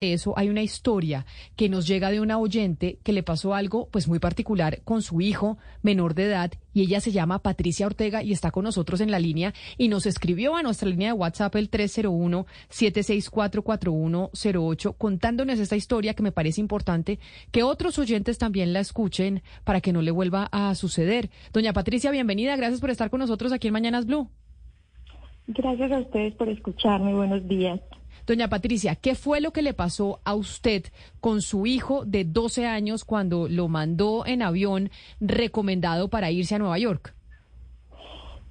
eso hay una historia que nos llega de una oyente que le pasó algo pues muy particular con su hijo menor de edad y ella se llama Patricia Ortega y está con nosotros en la línea y nos escribió a nuestra línea de WhatsApp el 301-764-4108 contándonos esta historia que me parece importante que otros oyentes también la escuchen para que no le vuelva a suceder. Doña Patricia, bienvenida, gracias por estar con nosotros aquí en Mañanas Blue. Gracias a ustedes por escucharme, buenos días. Doña Patricia, ¿qué fue lo que le pasó a usted con su hijo de 12 años cuando lo mandó en avión recomendado para irse a Nueva York?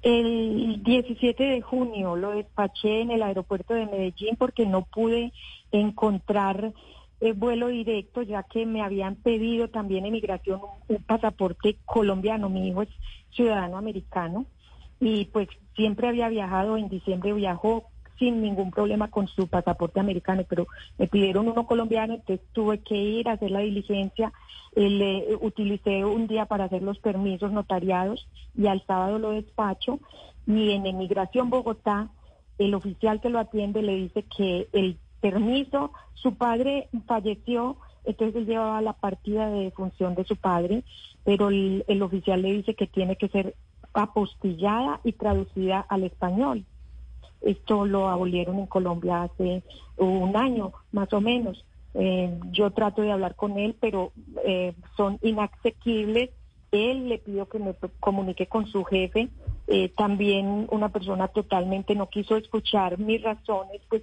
El 17 de junio lo despaché en el aeropuerto de Medellín porque no pude encontrar el vuelo directo, ya que me habían pedido también en migración un, un, pasaporte colombiano. Mi hijo es ciudadano americano y pues siempre había viajado, en diciembre viajó sin ningún problema con su pasaporte americano, pero me pidieron uno colombiano, entonces tuve que ir a hacer la diligencia, eh, le utilicé un día para hacer los permisos notariados y al sábado lo despacho y en Emigración Bogotá el oficial que lo atiende le dice que el permiso, su padre falleció, entonces él llevaba la partida de función de su padre, pero el, el oficial le dice que tiene que ser apostillada y traducida al español. Esto lo abolieron en Colombia hace un año, más o menos. Eh, yo trato de hablar con él, pero eh, son inaccesibles. Él le pidió que me comunique con su jefe. Eh, también una persona totalmente no quiso escuchar mis razones, pues,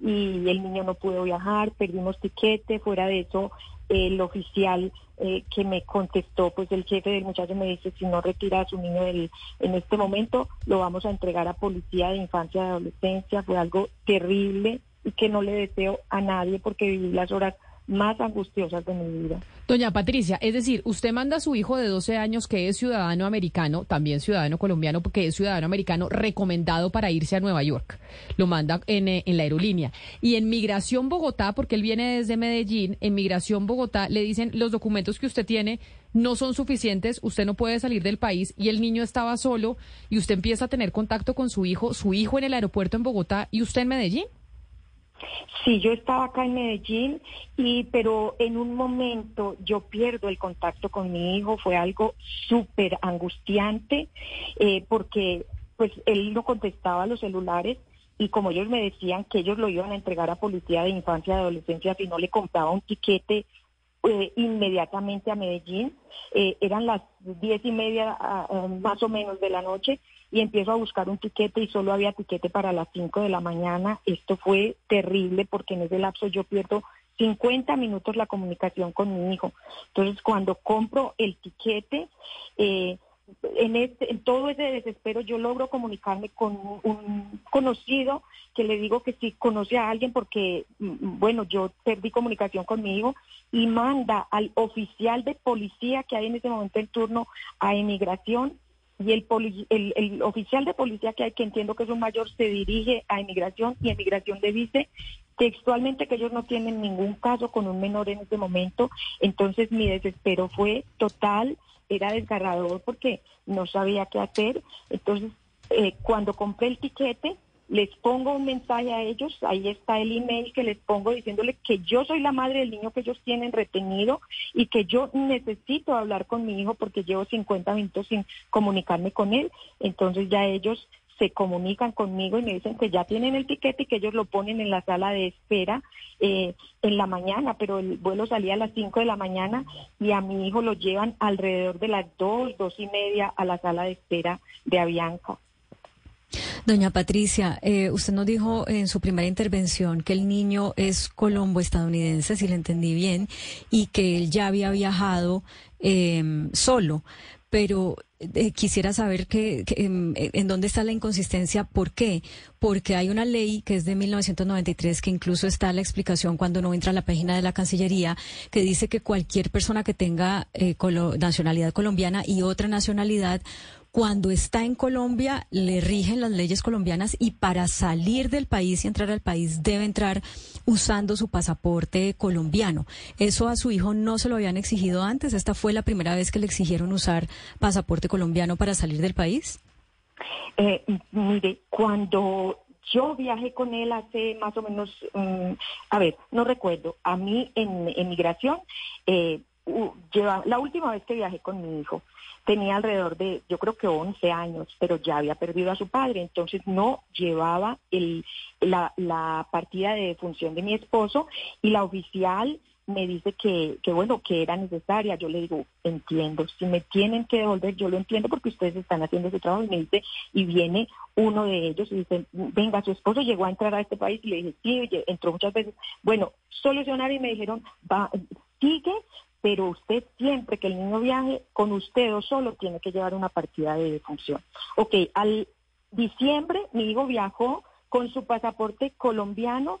y el niño no pudo viajar, perdimos tiquete. Fuera de eso, el oficial eh, que me contestó, pues el jefe del muchacho me dice, si no retira a su niño del, en este momento, lo vamos a entregar a policía de infancia y adolescencia. Fue algo terrible y que no le deseo a nadie porque viví las horas más angustiosas de mi vida. Doña Patricia, es decir, usted manda a su hijo de 12 años que es ciudadano americano, también ciudadano colombiano, porque es ciudadano americano recomendado para irse a Nueva York. Lo manda en, en la aerolínea. Y en Migración Bogotá, porque él viene desde Medellín, en Migración Bogotá le dicen los documentos que usted tiene no son suficientes, usted no puede salir del país y el niño estaba solo y usted empieza a tener contacto con su hijo, su hijo en el aeropuerto en Bogotá y usted en Medellín. Sí, yo estaba acá en Medellín, y pero en un momento yo pierdo el contacto con mi hijo, fue algo súper angustiante, eh, porque pues él no contestaba los celulares y como ellos me decían que ellos lo iban a entregar a policía de infancia y adolescencia si no le compraba un tiquete eh, inmediatamente a Medellín, eh, eran las diez y media uh, más o menos de la noche y empiezo a buscar un tiquete y solo había tiquete para las 5 de la mañana. Esto fue terrible porque en ese lapso yo pierdo 50 minutos la comunicación con mi hijo. Entonces, cuando compro el tiquete, eh, en, este, en todo ese desespero yo logro comunicarme con un conocido que le digo que si conoce a alguien porque, mm, bueno, yo perdí comunicación con mi hijo y manda al oficial de policía que hay en ese momento en turno a inmigración y el, el, el, oficial de policía que hay, que entiendo que es un mayor, se dirige a inmigración y inmigración le dice textualmente que ellos no tienen ningún caso con un menor en ese momento. Entonces mi desespero fue total, era desgarrador porque no sabía qué hacer. Entonces, eh, cuando compré el tiquete, les pongo un mensaje a ellos, ahí está el email que les pongo diciéndole que yo soy la madre del niño que ellos tienen retenido y que yo necesito hablar con mi hijo porque llevo 50 minutos sin comunicarme con él. Entonces ya ellos se comunican conmigo y me dicen que ya tienen el tiquete y que ellos lo ponen en la sala de espera eh, en la mañana, pero el vuelo salía a las 5 de la mañana y a mi hijo lo llevan alrededor de las 2, dos y media a la sala de espera de Avianca. Doña Patricia, eh, usted nos dijo en su primera intervención que el niño es colombo estadounidense, si le entendí bien, y que él ya había viajado eh, solo. Pero eh, quisiera saber que, que en, en, dónde está la inconsistencia. ¿Por qué? Porque hay una ley que es de 1993 que incluso está la explicación cuando uno entra a la página de la Cancillería que dice que cualquier persona que tenga eh, colo nacionalidad colombiana y otra nacionalidad cuando está en Colombia le rigen las leyes colombianas y para salir del país y entrar al país debe entrar usando su pasaporte colombiano. Eso a su hijo no se lo habían exigido antes. Esta fue la primera vez que le exigieron usar pasaporte colombiano para salir del país. Eh, mire, cuando yo viajé con él hace más o menos, mm, a ver, no recuerdo, a mí en, en migración, eh, lleva, la última vez que viajé con mi hijo, tenía alrededor de, yo creo que 11 años, pero ya había perdido a su padre, entonces no llevaba el, la, partida de función de mi esposo y la oficial me dice que, que, bueno, que era necesaria. Yo le digo, entiendo, si me tienen que devolver, yo lo entiendo porque ustedes están haciendo ese trabajo. Y me dice, y viene uno de ellos y dice, venga, su esposo llegó a entrar a este país. Y le dije, sí, entró muchas veces. Bueno, solucionar y me dijeron, va, sigue, pero usted siempre que el niño viaje con usted o solo tiene que llevar una partida de defunción. Ok, al diciembre mi hijo viajó con su pasaporte colombiano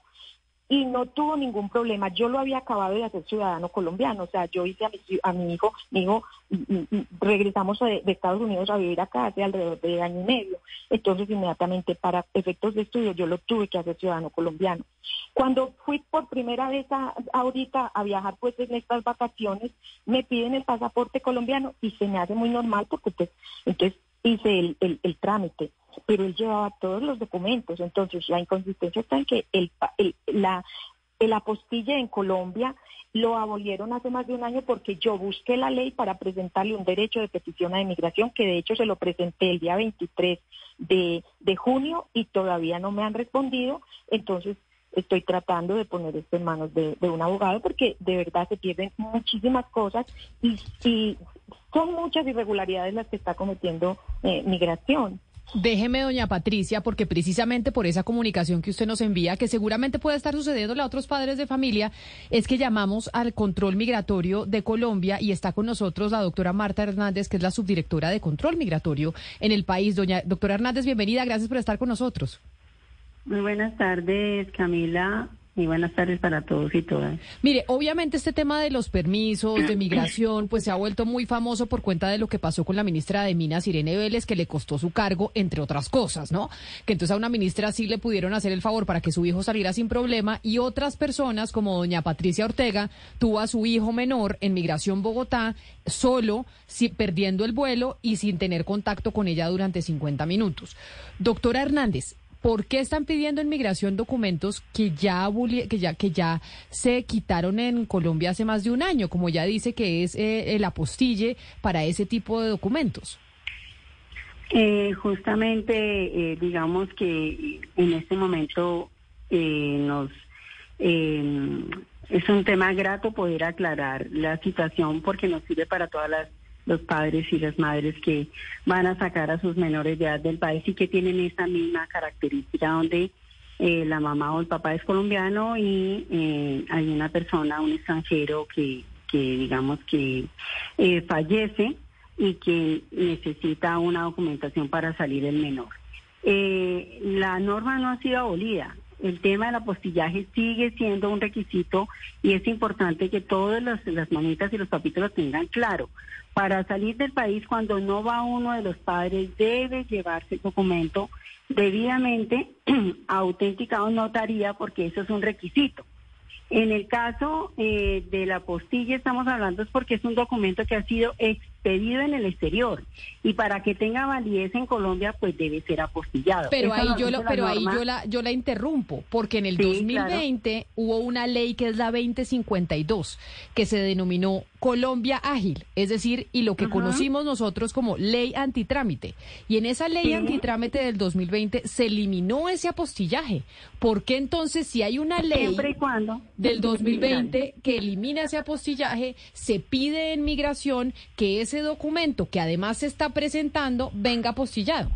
y no tuvo ningún problema. Yo lo había acabado de hacer ciudadano colombiano, o sea, yo hice a mi, a mi hijo, mi hijo, regresamos de, Estados Unidos a vivir acá hace alrededor de año y medio. Entonces, inmediatamente, para efectos de estudio, yo lo tuve que hacer ciudadano colombiano. Cuando fui por primera vez a, ahorita a viajar, pues en estas vacaciones, me piden el pasaporte colombiano y se me hace muy normal porque pues, entonces hice el, el, el trámite pero él llevaba todos los documentos. Entonces, la inconsistencia está en que el, la, el apostille en Colombia lo abolieron hace más de un año porque yo busqué la ley para presentarle un derecho de petición a inmigración, que de hecho se lo presenté el día 23 de, de junio y todavía no me han respondido. Entonces, estoy tratando de poner esto en manos de, un abogado porque de verdad se pierden muchísimas cosas y, y son muchas irregularidades las que está cometiendo eh, migración. Déjeme, doña Patricia, porque precisamente por esa comunicación que usted nos envía, que seguramente puede estar sucediendo a otros padres de familia, es que llamamos al control migratorio de Colombia y está con nosotros la doctora Marta Hernández, que es la subdirectora de control migratorio en el país. Doña doctora Hernández, bienvenida, gracias por estar con nosotros. Muy buenas tardes, Camila. Y buenas tardes para todos y todas. Mire, obviamente este tema de los permisos de migración pues se ha vuelto muy famoso por cuenta de lo que pasó con la ministra de Minas, Irene Vélez, que le costó su cargo, entre otras cosas, ¿no? Que entonces a una ministra sí le pudieron hacer el favor para que su hijo saliera sin problema y otras personas, como doña Patricia Ortega, tuvo a su hijo menor en Migración Bogotá solo, perdiendo el vuelo y sin tener contacto con ella durante 50 minutos. Doctora Hernández, ¿Por qué están pidiendo en migración documentos que ya, que ya, se quitaron en Colombia hace más de un año, como ya dice que es eh, el apostille para ese tipo de documentos? Eh, justamente, eh, digamos que en este momento nos es un tema grato poder aclarar la situación porque nos sirve para todas las los padres y las madres que van a sacar a sus menores de edad del país y que tienen esa misma característica donde eh, la mamá o el papá es colombiano y eh, hay una persona, un extranjero que, que digamos que eh, fallece y que necesita una documentación para salir el menor. la norma no ha sido abolida, el tema del apostillaje sigue siendo un requisito y es importante que todas las, las mamitas y los papitos lo tengan claro. Para salir del país, cuando no va uno de los padres, debe llevarse el documento debidamente autenticado notaría, porque eso es un requisito. En el caso eh, de la postilla estamos hablando es porque es un documento que ha sido expedido en el exterior y para que tenga validez en Colombia pues debe ser apostillado. Pero ahí yo lo, pero ahí yo la yo la interrumpo porque en el 2020 hubo una ley que es la 2052 que se denominó Colombia Ágil, es decir, y lo que conocimos nosotros como ley antitrámite. Y en esa ley antitrámite del 2020 se eliminó ese apostillaje. ¿Por qué entonces si hay una ley del 2020 que elimina ese apostillaje, se pide en migración que ese documento que además se está presentando venga apostillado?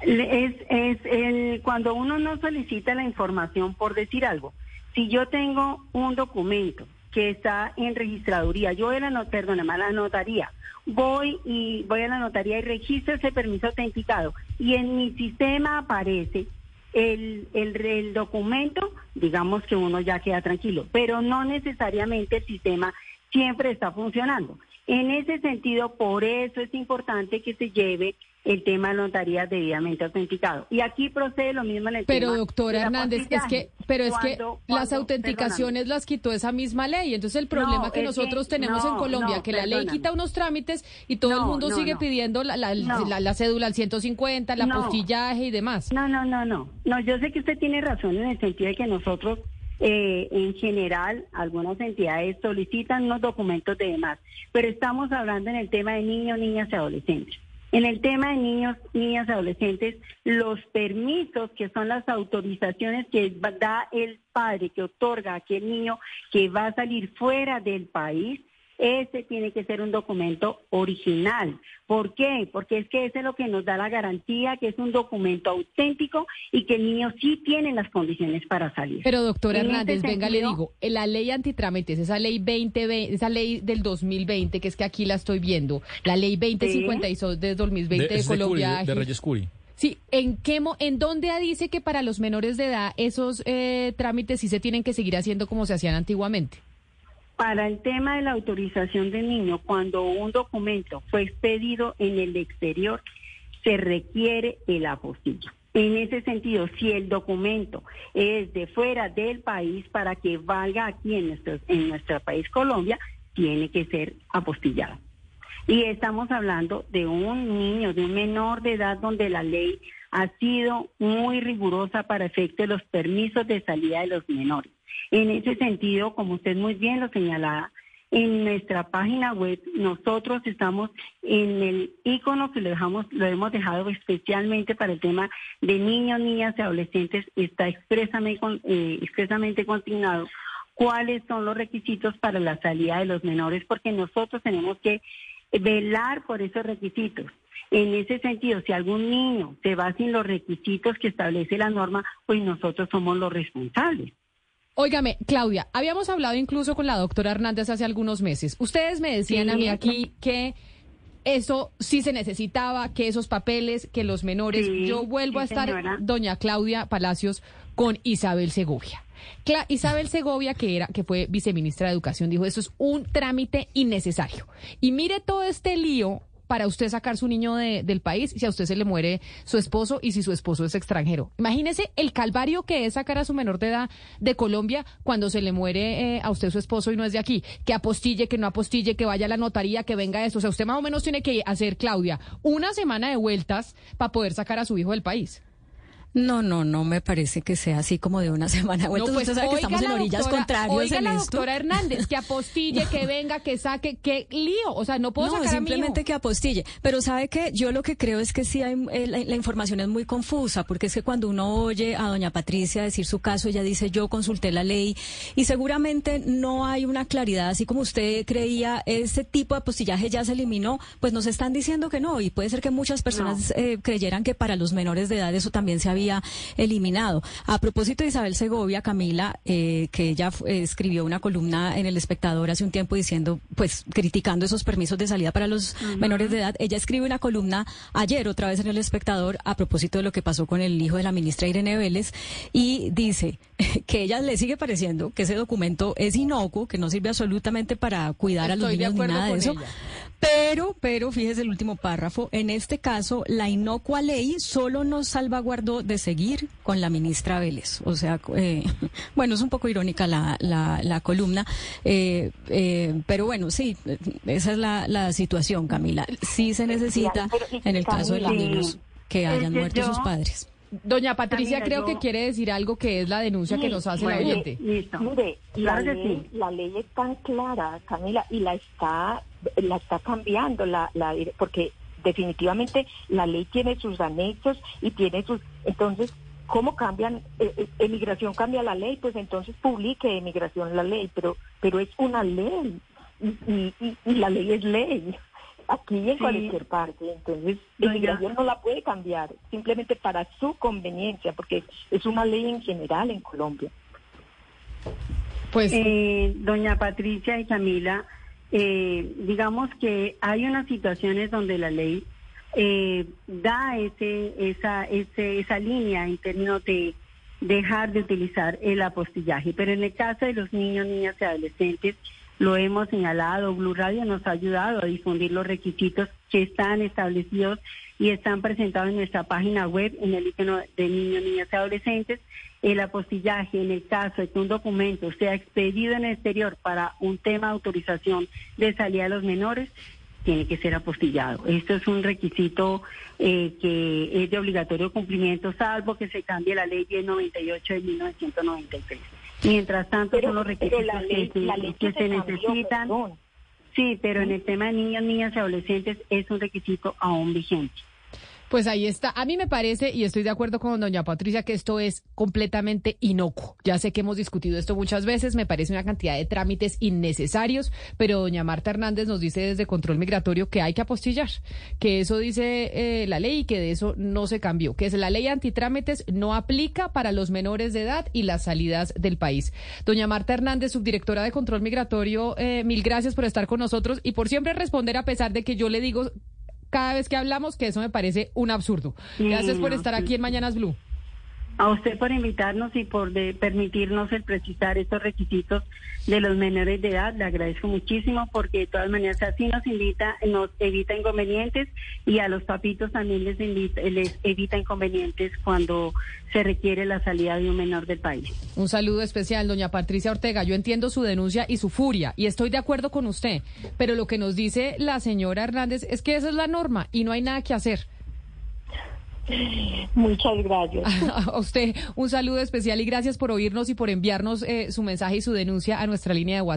Es, es el, cuando uno no solicita la información por decir algo. Si yo tengo un documento que está en registraduría. Yo voy a la, la notaría, voy y voy a la notaría y registro ese permiso autenticado y en mi sistema aparece el, el, el, documento, digamos que uno ya queda tranquilo, pero no necesariamente el sistema siempre está funcionando. En ese sentido, por eso es importante que se lleve el tema de notaría debidamente autenticado. Y aquí procede lo mismo en el pero, tema. doctora Hernández, es que, pero es que las autenticaciones las quitó esa misma ley. Entonces, el problema que nosotros tenemos en Colombia, que la ley quita unos trámites y todo el mundo sigue pidiendo la, la, la, cédula al 150, la postillaje y demás. No, no, no, no. No, yo sé que usted tiene razón en el sentido de que nosotros eh, en general, algunas entidades solicitan unos documentos de demás, pero estamos hablando en el tema de niños, niñas y adolescentes. En el tema de niños, niñas y adolescentes, los permisos, que son las autorizaciones que da el padre, que otorga a aquel niño que va a salir fuera del país, ese tiene que ser un documento original. ¿Por qué? Porque es que ese es lo que nos da la garantía que es un documento auténtico y que el niño sí tiene las condiciones para salir. Pero doctora Hernández, venga, le digo, la ley antitrámites, esa ley 20, esa ley del 2020, que es que aquí la estoy viendo, la ley 2052 de 2020 de, Colombia. De, Reyes Curi. Sí, ¿en qué en dónde dice que para los menores de edad esos eh, trámites sí se tienen que seguir haciendo como se hacían antiguamente? Para el tema de la autorización del niño, cuando un documento fue expedido en el exterior, se requiere el apostillo. En ese sentido, si el documento es de fuera del país para que valga aquí en nuestro, en nuestro país Colombia, tiene que ser apostillado. Y estamos hablando de un niño, de un menor de edad donde la ley ha sido muy rigurosa para efecto de los permisos de salida de los menores. En ese sentido, como usted muy bien lo señalaba, en nuestra página web nosotros estamos en el icono que lo dejamos, lo hemos dejado especialmente para el tema de niños, niñas y adolescentes, está expresamente, eh, expresamente consignado cuáles son los requisitos para la salida de los menores, porque nosotros tenemos que velar por esos requisitos. En ese sentido, si algún niño se va sin los requisitos que establece la norma, pues nosotros somos los responsables. Óigame, Claudia, habíamos hablado incluso con la doctora Hernández hace algunos meses. Ustedes me decían a mí aquí que eso sí se necesitaba, que esos papeles, que los menores. Yo vuelvo a estar, doña Claudia Palacios, con Isabel Segovia. Isabel Segovia, que era, que fue viceministra de Educación, dijo eso es un trámite innecesario. Y mire todo este lío para usted sacar su niño de, del país si a usted se le muere su esposo y si su esposo es extranjero. Imagínese el calvario que es sacar a su menor de edad de Colombia cuando se le muere eh, a usted su esposo y no es de aquí. Que apostille, que no apostille, que vaya a la notaría, que venga eso. O sea, usted más o menos tiene que hacer, Claudia, una semana de vueltas para poder sacar a su hijo del país. No, no, no me parece que sea así como de una semana. Bueno, pues, usted sabe que estamos en orillas contrarias oiga en la doctora Hernández, que apostille, que venga, que saque, que lío. O sea, no puedo no, simplemente que apostille. Pero sabe que yo lo que creo es que sí hay, eh, la, información es muy confusa, porque es que cuando uno oye a doña Patricia decir su caso, ella dice yo consulté la ley y seguramente no hay una claridad, así como usted creía, ese tipo de apostillaje ya se eliminó, pues nos están diciendo que no y puede ser que muchas personas eh, creyeran que para los menores de edad eso también se había eliminado. A propósito de Isabel Segovia, Camila, eh, que ella eh, escribió una columna en El Espectador hace un tiempo diciendo, pues, criticando esos permisos de salida para los menores de edad, ella escribe una columna ayer otra vez en El Espectador a propósito de lo que pasó con el hijo de la ministra Irene Vélez y dice que ella le sigue pareciendo que ese documento es inocuo, que no sirve absolutamente para cuidar a los niños ni nada de eso. Pero, pero, fíjese el último párrafo, en este caso, la inocua ley solo nos salvaguardó de seguir con la ministra Vélez. O sea, eh, bueno, es un poco irónica la, la, columna, eh, eh, pero bueno, sí, esa es la, la situación, Camila. Sí se necesita, en el caso de los niños, que hayan muerto sus padres. Doña Patricia creo que quiere decir algo que es la denuncia que nos hace la oyente. Mire, la, ley, la ley es tan clara, Camila, y la está, la está cambiando, la, la, porque definitivamente la ley tiene sus anexos y tiene sus... Entonces, ¿cómo cambian? Eh, eh, emigración cambia la ley, pues entonces publique emigración la ley, pero, pero es una ley y, y la ley es ley aquí y en cualquier parte. Entonces, la inmigración no la puede cambiar, simplemente para su conveniencia, porque es una ley en general en Colombia. Pues, eh, doña Patricia y Camila, eh, digamos que hay unas situaciones donde la ley eh, da ese, esa, ese, esa línea en términos de dejar de utilizar el apostillaje, pero en el caso de los niños, niñas y adolescentes, lo hemos señalado, Blue Radio nos ha ayudado a difundir los requisitos que están establecidos y están presentados en nuestra página web en el icono de niños, niñas y adolescentes. El apostillaje, en el caso de que un documento sea expedido en el exterior para un tema de autorización de salida de los menores, tiene que ser apostillado. Esto es un requisito eh, que es de obligatorio cumplimiento, salvo que se cambie la ley 1098 de 1993. Mientras tanto, son los requisitos que, se, necesitan. Sí, pero en el tema de niños, niñas y adolescentes es un requisito aún vigente. Pues ahí está. A mí me parece, y estoy de acuerdo con doña Patricia, que esto es completamente inocuo. Ya sé que hemos discutido esto muchas veces, me parece una cantidad de trámites innecesarios, pero doña Marta Hernández nos dice desde Control Migratorio que hay que apostillar, que eso dice eh, la ley y que de eso no se cambió, que es la ley antitrámites no aplica para los menores de edad y las salidas del país. Doña Marta Hernández, subdirectora de Control Migratorio, eh, mil gracias por estar con nosotros y por siempre responder a pesar de que yo le digo cada vez que hablamos, que eso me parece un absurdo. Gracias por estar aquí en Mañanas Blue. A usted por invitarnos y por permitirnos el precisar estos requisitos de los menores de edad. Le agradezco muchísimo porque de todas maneras así nos invita, nos evita inconvenientes y a los papitos también les, les evita inconvenientes cuando se requiere la salida de un menor del país. Un saludo especial, doña Patricia Ortega. Yo entiendo su denuncia y su furia y estoy de acuerdo con usted, pero lo que nos dice la señora Hernández es que esa es la norma y no hay nada que hacer. Muchas gracias. A usted un saludo especial y gracias por oírnos y por enviarnos eh, su mensaje y su denuncia a nuestra línea de WhatsApp.